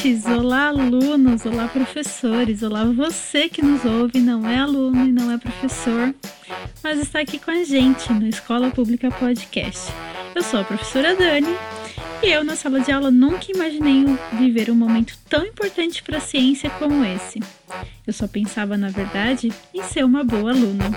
ouvintes, olá alunos, olá professores, olá você que nos ouve, não é aluno e não é professor, mas está aqui com a gente no Escola Pública Podcast. Eu sou a professora Dani e eu na sala de aula nunca imaginei viver um momento tão importante para a ciência como esse. Eu só pensava, na verdade, em ser uma boa aluna.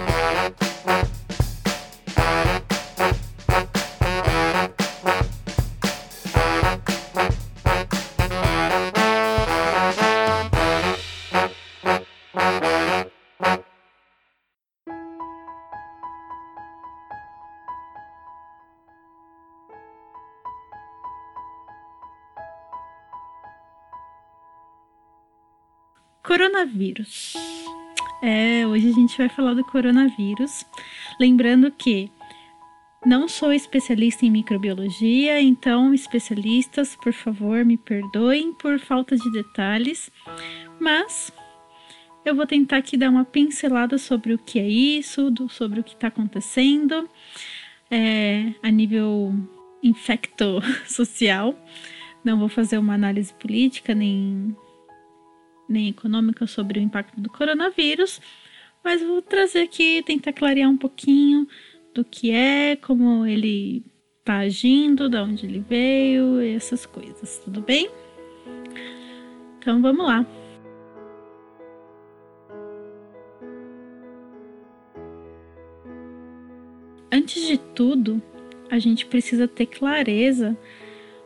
Coronavírus. É, hoje a gente vai falar do coronavírus. Lembrando que não sou especialista em microbiologia, então, especialistas, por favor, me perdoem por falta de detalhes, mas eu vou tentar aqui dar uma pincelada sobre o que é isso, do, sobre o que está acontecendo é, a nível infecto-social. Não vou fazer uma análise política nem nem econômica sobre o impacto do coronavírus, mas vou trazer aqui, tentar clarear um pouquinho do que é, como ele está agindo, de onde ele veio, essas coisas, tudo bem? Então vamos lá. Antes de tudo, a gente precisa ter clareza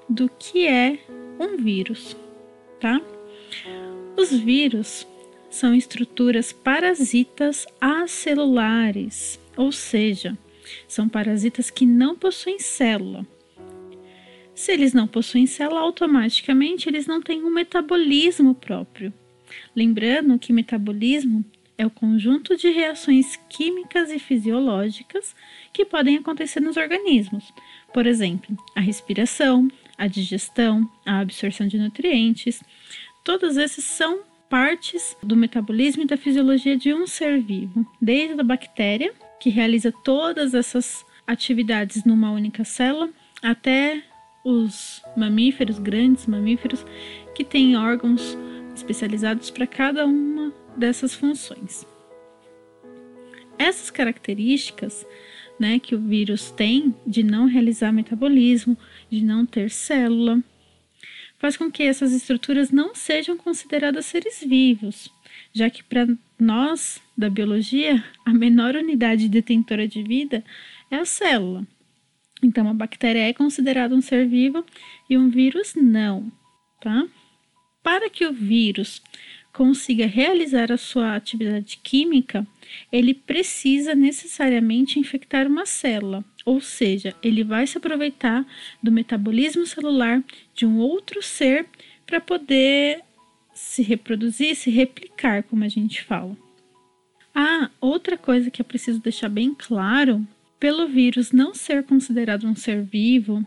do que é um vírus, tá? Os vírus são estruturas parasitas acelulares, ou seja, são parasitas que não possuem célula. Se eles não possuem célula, automaticamente eles não têm um metabolismo próprio. Lembrando que metabolismo é o conjunto de reações químicas e fisiológicas que podem acontecer nos organismos. Por exemplo, a respiração, a digestão, a absorção de nutrientes, Todos esses são partes do metabolismo e da fisiologia de um ser vivo, desde a bactéria, que realiza todas essas atividades numa única célula, até os mamíferos, grandes mamíferos, que têm órgãos especializados para cada uma dessas funções. Essas características né, que o vírus tem de não realizar metabolismo, de não ter célula, faz com que essas estruturas não sejam consideradas seres vivos, já que para nós da biologia, a menor unidade detentora de vida é a célula. Então, a bactéria é considerada um ser vivo e um vírus não, tá? Para que o vírus consiga realizar a sua atividade química, ele precisa necessariamente infectar uma célula, ou seja, ele vai se aproveitar do metabolismo celular de um outro ser para poder se reproduzir, se replicar, como a gente fala. Ah, outra coisa que eu preciso deixar bem claro: pelo vírus não ser considerado um ser vivo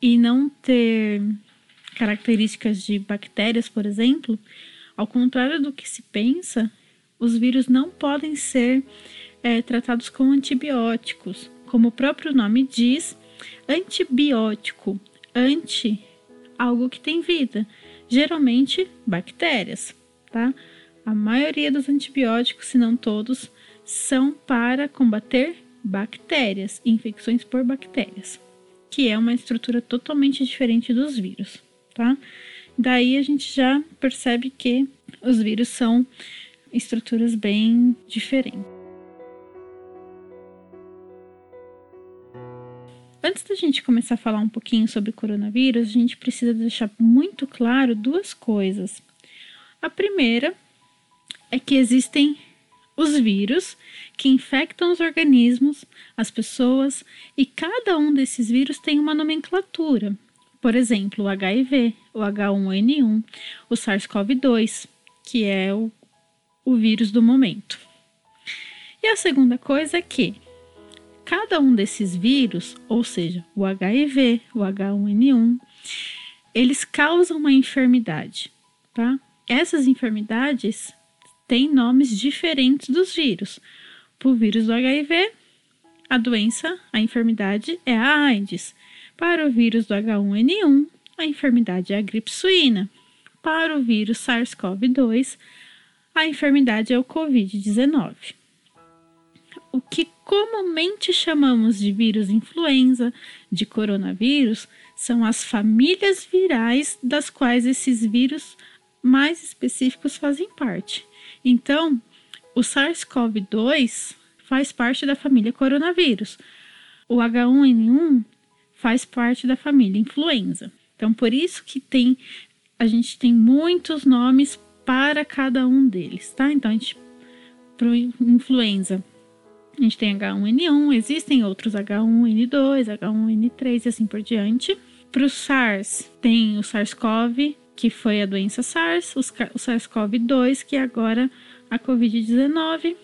e não ter características de bactérias, por exemplo, ao contrário do que se pensa, os vírus não podem ser é, tratados com antibióticos. Como o próprio nome diz, antibiótico, anti, algo que tem vida, geralmente bactérias, tá? A maioria dos antibióticos, se não todos, são para combater bactérias, infecções por bactérias, que é uma estrutura totalmente diferente dos vírus, tá? Daí a gente já percebe que os vírus são estruturas bem diferentes. Antes da gente começar a falar um pouquinho sobre coronavírus, a gente precisa deixar muito claro duas coisas. A primeira é que existem os vírus que infectam os organismos, as pessoas, e cada um desses vírus tem uma nomenclatura. Por exemplo, o HIV, o H1N1, o SARS-CoV-2, que é o, o vírus do momento. E a segunda coisa é que cada um desses vírus, ou seja, o HIV, o H1N1, eles causam uma enfermidade, tá? Essas enfermidades têm nomes diferentes dos vírus. Para o vírus do HIV, a doença, a enfermidade é a AIDS. Para o vírus do H1N1, a enfermidade é a gripe suína. para o vírus SARS-CoV-2, a enfermidade é o Covid-19. O que comumente chamamos de vírus influenza, de coronavírus, são as famílias virais das quais esses vírus mais específicos fazem parte. Então, o SARS-CoV-2 faz parte da família coronavírus. O H1N1 faz parte da família influenza. Então, por isso que tem a gente tem muitos nomes para cada um deles, tá? Então, a gente para influenza, a gente tem H1N1, existem outros H1N2, H1N3 e assim por diante. Para o SARS, tem o SARS-CoV, que foi a doença SARS, o SARS-CoV-2, que é agora a Covid-19.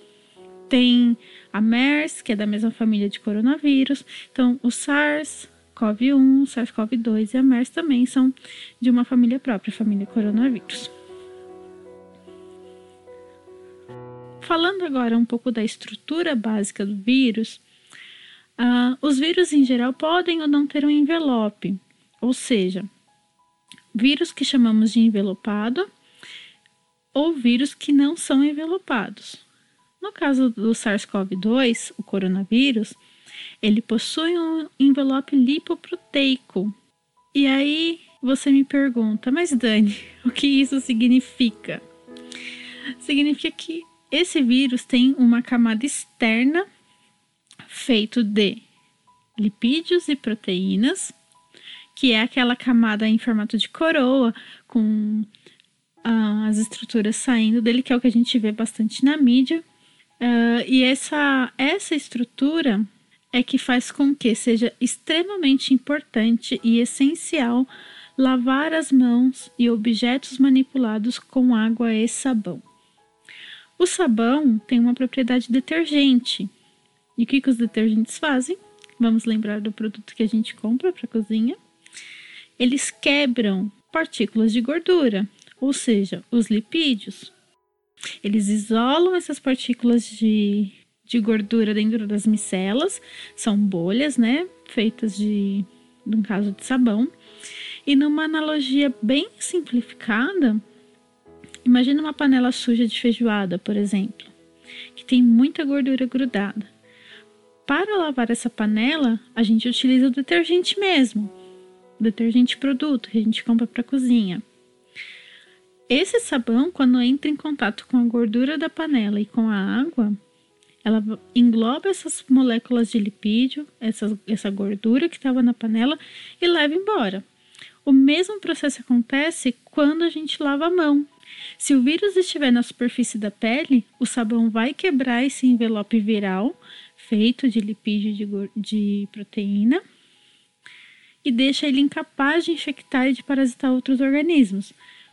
Tem a MERS, que é da mesma família de coronavírus. Então, o SARS, CoV-1, SARS-CoV-2 e a MERS também são de uma família própria, família coronavírus. Falando agora um pouco da estrutura básica do vírus, uh, os vírus em geral podem ou não ter um envelope, ou seja, vírus que chamamos de envelopado ou vírus que não são envelopados. No caso do SARS-CoV-2, o coronavírus, ele possui um envelope lipoproteico. E aí você me pergunta, mas Dani, o que isso significa? Significa que esse vírus tem uma camada externa feito de lipídios e proteínas, que é aquela camada em formato de coroa com uh, as estruturas saindo dele, que é o que a gente vê bastante na mídia. Uh, e essa, essa estrutura é que faz com que seja extremamente importante e essencial lavar as mãos e objetos manipulados com água e sabão. O sabão tem uma propriedade detergente. E o que, que os detergentes fazem? Vamos lembrar do produto que a gente compra para cozinha. Eles quebram partículas de gordura, ou seja, os lipídios. Eles isolam essas partículas de de gordura dentro das micelas, são bolhas, né, feitas de, no caso de sabão. E numa analogia bem simplificada, imagina uma panela suja de feijoada, por exemplo, que tem muita gordura grudada. Para lavar essa panela, a gente utiliza o detergente mesmo, detergente produto que a gente compra para cozinha. Esse sabão, quando entra em contato com a gordura da panela e com a água, ela engloba essas moléculas de lipídio, essa, essa gordura que estava na panela e leva embora. O mesmo processo acontece quando a gente lava a mão. Se o vírus estiver na superfície da pele, o sabão vai quebrar esse envelope viral feito de lipídio de, de proteína e deixa ele incapaz de infectar e de parasitar outros organismos,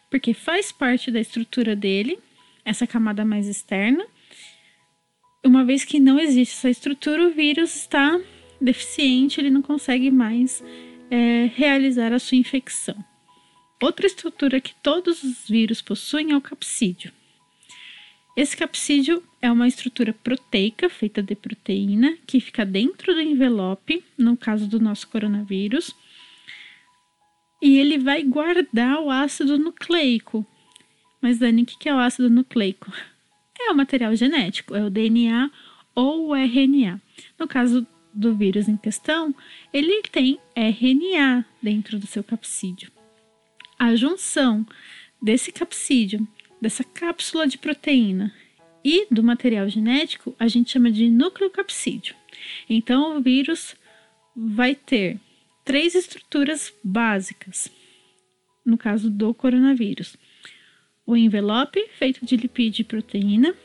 porque faz parte da estrutura dele, essa camada mais externa, uma vez que não existe essa estrutura, o vírus está deficiente, ele não consegue mais é, realizar a sua infecção. Outra estrutura que todos os vírus possuem é o capsídio. Esse capsídio é uma estrutura proteica feita de proteína que fica dentro do envelope, no caso do nosso coronavírus, e ele vai guardar o ácido nucleico. Mas, Dani, o que é o ácido nucleico? É o material genético, é o DNA ou o RNA. No caso do vírus em questão, ele tem RNA dentro do seu capsídeo. A junção desse capsídeo, dessa cápsula de proteína e do material genético, a gente chama de nucleocapsídeo. Então, o vírus vai ter três estruturas básicas, no caso do coronavírus: o envelope feito de lipídio e proteína,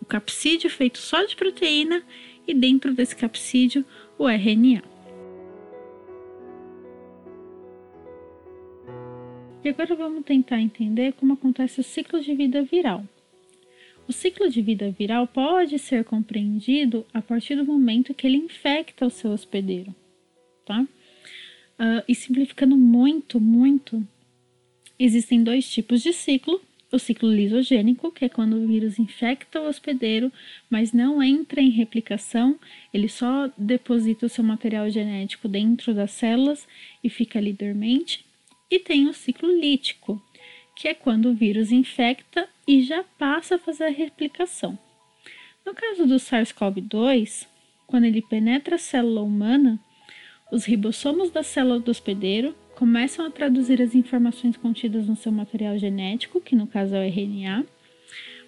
o capsídeo feito só de proteína e dentro desse capsídeo o RNA. E agora vamos tentar entender como acontece o ciclo de vida viral. O ciclo de vida viral pode ser compreendido a partir do momento que ele infecta o seu hospedeiro, tá? Uh, e simplificando muito, muito, existem dois tipos de ciclo o ciclo lisogênico, que é quando o vírus infecta o hospedeiro, mas não entra em replicação, ele só deposita o seu material genético dentro das células e fica ali dormente. E tem o ciclo lítico, que é quando o vírus infecta e já passa a fazer a replicação. No caso do SARS-CoV-2, quando ele penetra a célula humana, os ribossomos da célula do hospedeiro começam a traduzir as informações contidas no seu material genético, que no caso é o RNA,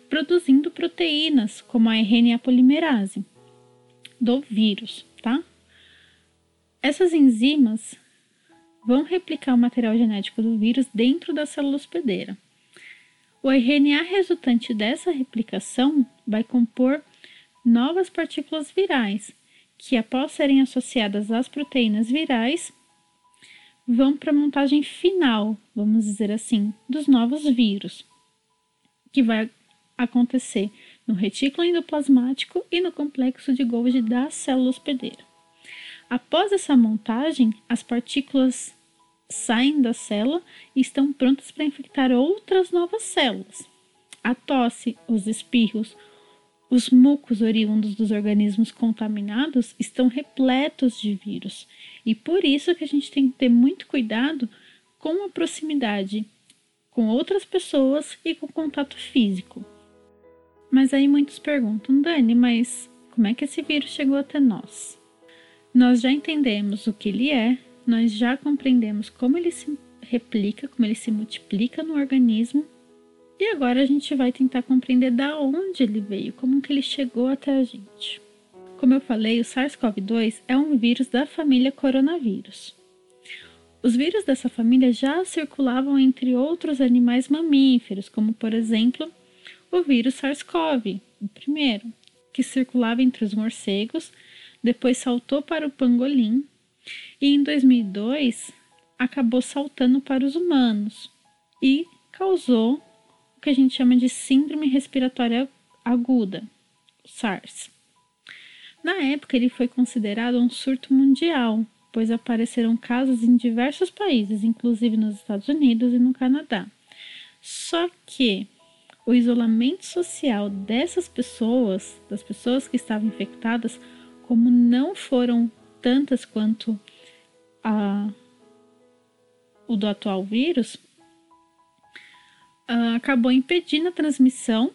produzindo proteínas, como a RNA polimerase do vírus, tá? Essas enzimas vão replicar o material genético do vírus dentro da célula hospedeira. O RNA resultante dessa replicação vai compor novas partículas virais, que após serem associadas às proteínas virais, vão para a montagem final, vamos dizer assim, dos novos vírus, que vai acontecer no retículo endoplasmático e no complexo de Golgi da célula hospedeira. Após essa montagem, as partículas saem da célula e estão prontas para infectar outras novas células. A tosse, os espirros, os mucos oriundos dos organismos contaminados estão repletos de vírus e por isso que a gente tem que ter muito cuidado com a proximidade com outras pessoas e com contato físico. Mas aí muitos perguntam, Dani, mas como é que esse vírus chegou até nós? Nós já entendemos o que ele é, nós já compreendemos como ele se replica, como ele se multiplica no organismo, e agora a gente vai tentar compreender da onde ele veio, como que ele chegou até a gente. Como eu falei, o SARS-CoV-2 é um vírus da família coronavírus. Os vírus dessa família já circulavam entre outros animais mamíferos, como por exemplo o vírus SARS-CoV, o primeiro, que circulava entre os morcegos depois saltou para o pangolim e em 2002 acabou saltando para os humanos e causou o que a gente chama de síndrome respiratória aguda, SARS. Na época, ele foi considerado um surto mundial, pois apareceram casos em diversos países, inclusive nos Estados Unidos e no Canadá. Só que o isolamento social dessas pessoas, das pessoas que estavam infectadas, como não foram tantas quanto a, o do atual vírus, uh, acabou impedindo a transmissão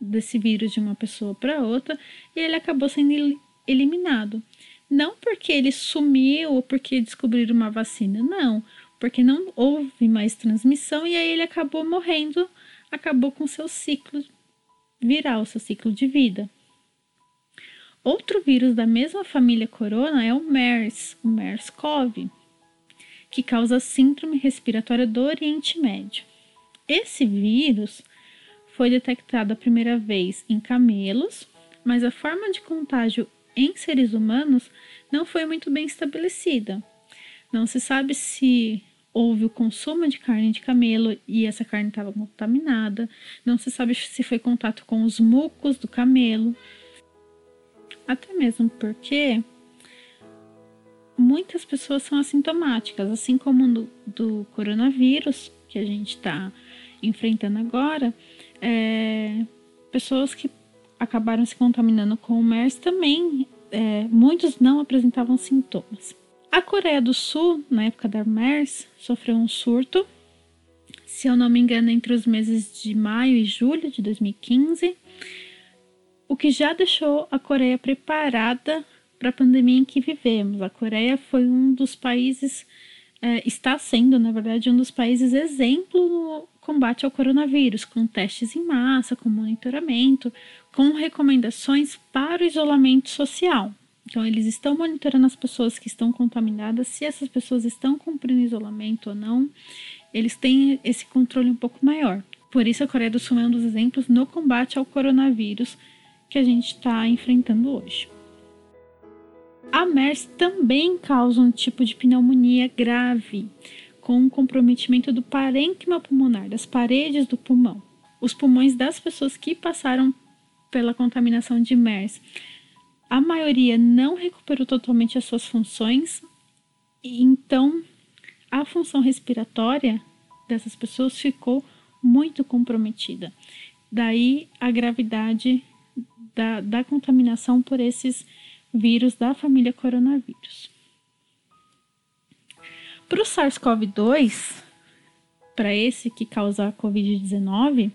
desse vírus de uma pessoa para outra e ele acabou sendo eliminado. Não porque ele sumiu ou porque descobriram uma vacina, não, porque não houve mais transmissão e aí ele acabou morrendo, acabou com seu ciclo viral, seu ciclo de vida. Outro vírus da mesma família corona é o MERS, o MERS-CoV, que causa síndrome respiratória do Oriente Médio. Esse vírus foi detectado a primeira vez em camelos, mas a forma de contágio em seres humanos não foi muito bem estabelecida. Não se sabe se houve o consumo de carne de camelo e essa carne estava contaminada. Não se sabe se foi contato com os mucos do camelo. Até mesmo porque muitas pessoas são assintomáticas, assim como no, do coronavírus que a gente está enfrentando agora, é, pessoas que acabaram se contaminando com o MERS também, é, muitos não apresentavam sintomas. A Coreia do Sul, na época da MERS, sofreu um surto, se eu não me engano, entre os meses de maio e julho de 2015 o que já deixou a Coreia preparada para a pandemia em que vivemos. A Coreia foi um dos países, é, está sendo, na verdade, um dos países exemplo no combate ao coronavírus, com testes em massa, com monitoramento, com recomendações para o isolamento social. Então, eles estão monitorando as pessoas que estão contaminadas, se essas pessoas estão cumprindo isolamento ou não. Eles têm esse controle um pouco maior. Por isso, a Coreia do Sul é um dos exemplos no combate ao coronavírus que a gente está enfrentando hoje. A MERS também causa um tipo de pneumonia grave, com um comprometimento do parênquima pulmonar, das paredes do pulmão. Os pulmões das pessoas que passaram pela contaminação de MERS, a maioria não recuperou totalmente as suas funções, então a função respiratória dessas pessoas ficou muito comprometida. Daí a gravidade da, da contaminação por esses vírus da família coronavírus. Para o SARS-CoV-2, para esse que causa a Covid-19,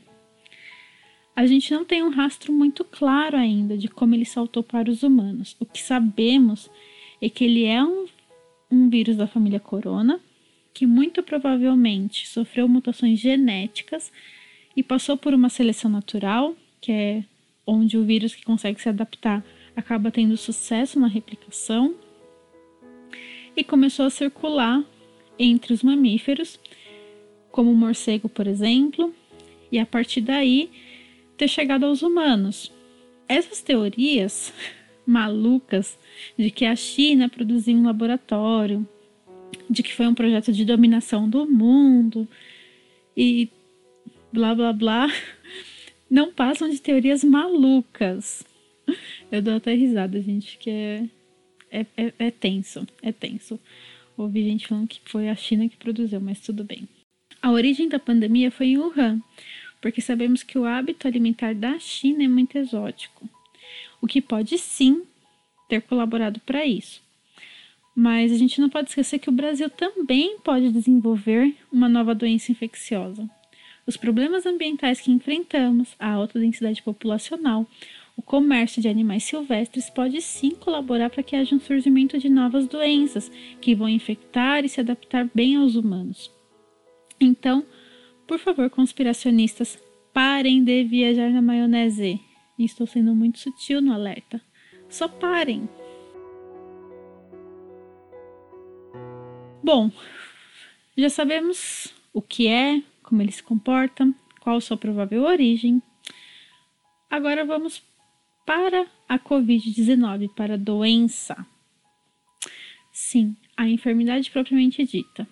a gente não tem um rastro muito claro ainda de como ele saltou para os humanos. O que sabemos é que ele é um, um vírus da família corona, que muito provavelmente sofreu mutações genéticas e passou por uma seleção natural, que é onde o vírus que consegue se adaptar acaba tendo sucesso na replicação, e começou a circular entre os mamíferos, como o morcego, por exemplo, e a partir daí ter chegado aos humanos. Essas teorias malucas de que a China produziu um laboratório, de que foi um projeto de dominação do mundo e blá blá blá, não passam de teorias malucas. Eu dou até risada, gente, que é, é, é, é tenso, é tenso. Ouvi gente falando que foi a China que produziu, mas tudo bem. A origem da pandemia foi em Wuhan, porque sabemos que o hábito alimentar da China é muito exótico, o que pode sim ter colaborado para isso. Mas a gente não pode esquecer que o Brasil também pode desenvolver uma nova doença infecciosa. Os problemas ambientais que enfrentamos, a alta densidade populacional, o comércio de animais silvestres pode sim colaborar para que haja um surgimento de novas doenças que vão infectar e se adaptar bem aos humanos. Então, por favor, conspiracionistas, parem de viajar na maionese. Estou sendo muito sutil no alerta. Só parem. Bom, já sabemos o que é, como ele se comporta, qual sua provável origem. Agora vamos para a Covid-19, para a doença. Sim, a enfermidade propriamente dita.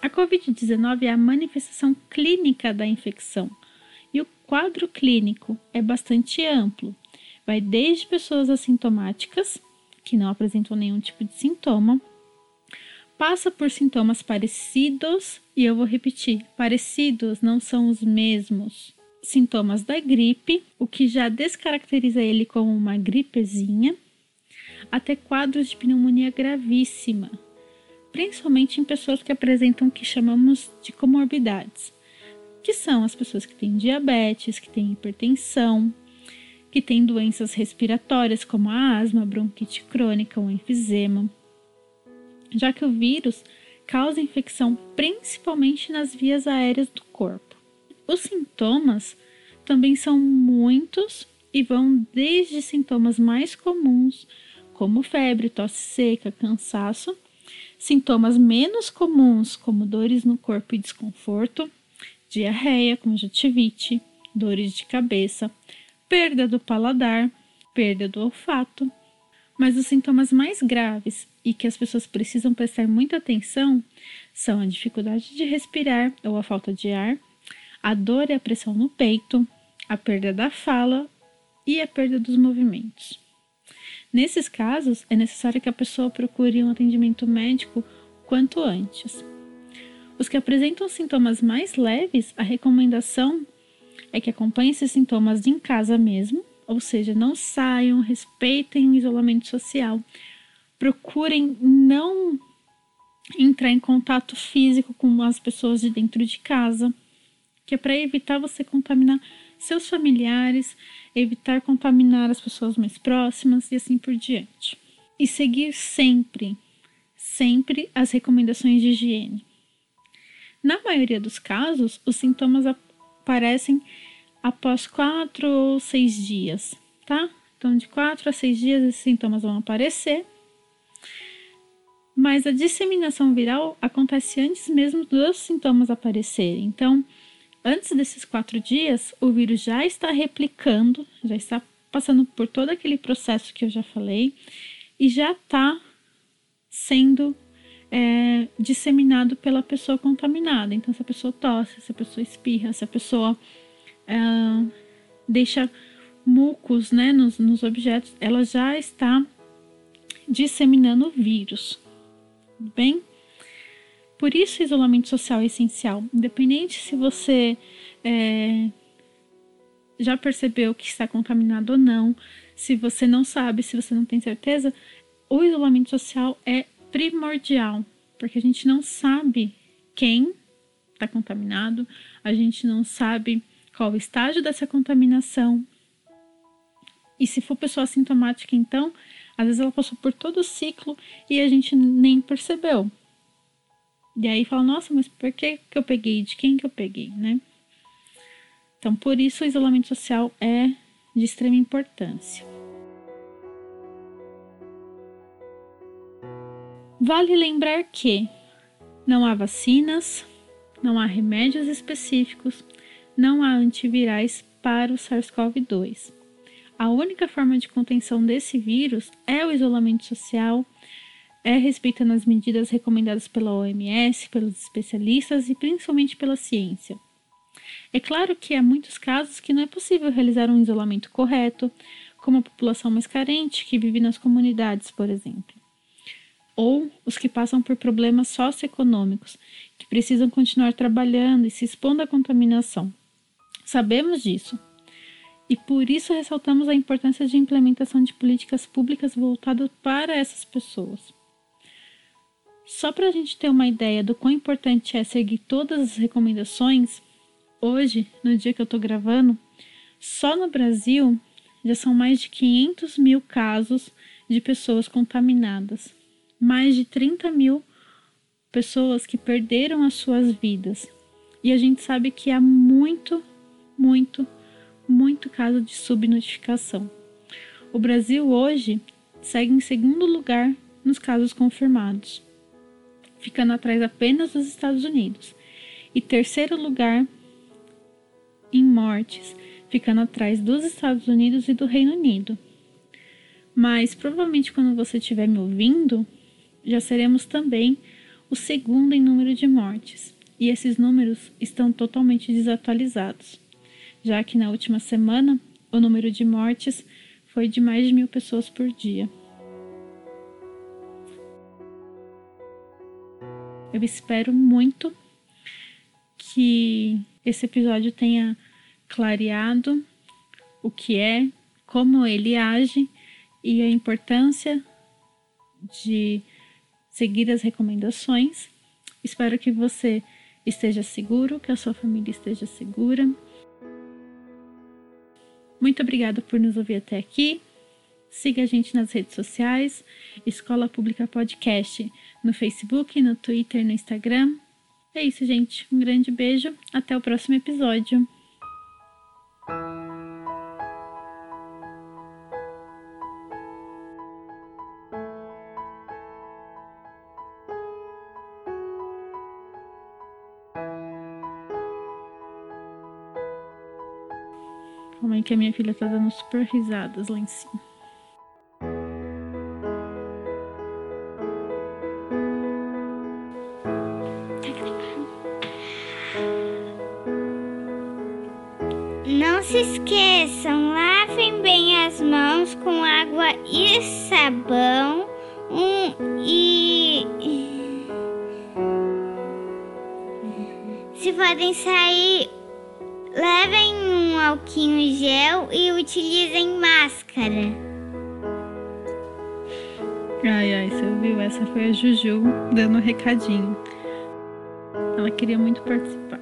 A Covid-19 é a manifestação clínica da infecção e o quadro clínico é bastante amplo. Vai desde pessoas assintomáticas, que não apresentam nenhum tipo de sintoma, passa por sintomas parecidos, e eu vou repetir: parecidos não são os mesmos. Sintomas da gripe, o que já descaracteriza ele como uma gripezinha, até quadros de pneumonia gravíssima, principalmente em pessoas que apresentam o que chamamos de comorbidades, que são as pessoas que têm diabetes, que têm hipertensão, que têm doenças respiratórias como a asma, bronquite crônica ou enfisema já que o vírus causa infecção principalmente nas vias aéreas do corpo. Os sintomas também são muitos e vão desde sintomas mais comuns, como febre, tosse seca, cansaço, sintomas menos comuns, como dores no corpo e desconforto, diarreia, conjuntivite, dores de cabeça, perda do paladar, perda do olfato. Mas os sintomas mais graves e que as pessoas precisam prestar muita atenção são a dificuldade de respirar ou a falta de ar, a dor e a pressão no peito, a perda da fala e a perda dos movimentos. Nesses casos, é necessário que a pessoa procure um atendimento médico quanto antes. Os que apresentam sintomas mais leves, a recomendação é que acompanhem esses sintomas em casa mesmo, ou seja, não saiam, respeitem o isolamento social, procurem não entrar em contato físico com as pessoas de dentro de casa, que é para evitar você contaminar seus familiares, evitar contaminar as pessoas mais próximas e assim por diante. E seguir sempre, sempre as recomendações de higiene. Na maioria dos casos, os sintomas aparecem após quatro ou seis dias, tá? Então, de quatro a seis dias, esses sintomas vão aparecer mas a disseminação viral acontece antes mesmo dos sintomas aparecerem. Então, antes desses quatro dias, o vírus já está replicando, já está passando por todo aquele processo que eu já falei e já está sendo é, disseminado pela pessoa contaminada. Então, se a pessoa tosse, se a pessoa espirra, se a pessoa é, deixa mucos né, nos, nos objetos, ela já está disseminando o vírus bem? Por isso, isolamento social é essencial. Independente se você é, já percebeu que está contaminado ou não, se você não sabe, se você não tem certeza, o isolamento social é primordial, porque a gente não sabe quem está contaminado, a gente não sabe qual o estágio dessa contaminação. E se for pessoa assintomática, então, às vezes ela passou por todo o ciclo e a gente nem percebeu. E aí fala, nossa, mas por que, que eu peguei? De quem que eu peguei, né? Então, por isso o isolamento social é de extrema importância. Vale lembrar que não há vacinas, não há remédios específicos, não há antivirais para o SARS-CoV-2. A única forma de contenção desse vírus é o isolamento social, é respeitando as medidas recomendadas pela OMS, pelos especialistas e principalmente pela ciência. É claro que há muitos casos que não é possível realizar um isolamento correto, como a população mais carente que vive nas comunidades, por exemplo ou os que passam por problemas socioeconômicos, que precisam continuar trabalhando e se expondo à contaminação. Sabemos disso. E por isso ressaltamos a importância de implementação de políticas públicas voltadas para essas pessoas. Só para a gente ter uma ideia do quão importante é seguir todas as recomendações, hoje, no dia que eu estou gravando, só no Brasil já são mais de 500 mil casos de pessoas contaminadas mais de 30 mil pessoas que perderam as suas vidas. E a gente sabe que há muito, muito, muito caso de subnotificação. O Brasil hoje segue em segundo lugar nos casos confirmados, ficando atrás apenas dos Estados Unidos, e terceiro lugar em mortes, ficando atrás dos Estados Unidos e do Reino Unido. Mas provavelmente quando você estiver me ouvindo, já seremos também o segundo em número de mortes, e esses números estão totalmente desatualizados, já que na última semana o número de mortes foi de mais de mil pessoas por dia. Eu espero muito que esse episódio tenha clareado o que é, como ele age e a importância de seguir as recomendações. Espero que você esteja seguro, que a sua família esteja segura. Muito obrigada por nos ouvir até aqui. Siga a gente nas redes sociais, Escola Pública Podcast, no Facebook, no Twitter, no Instagram. É isso, gente. Um grande beijo. Até o próximo episódio. Calma aí que a minha filha tá dando super risadas lá em cima. Alquinho gel e utilizem máscara. Ai, ai, você ouviu? Essa foi a Juju dando um recadinho. Ela queria muito participar.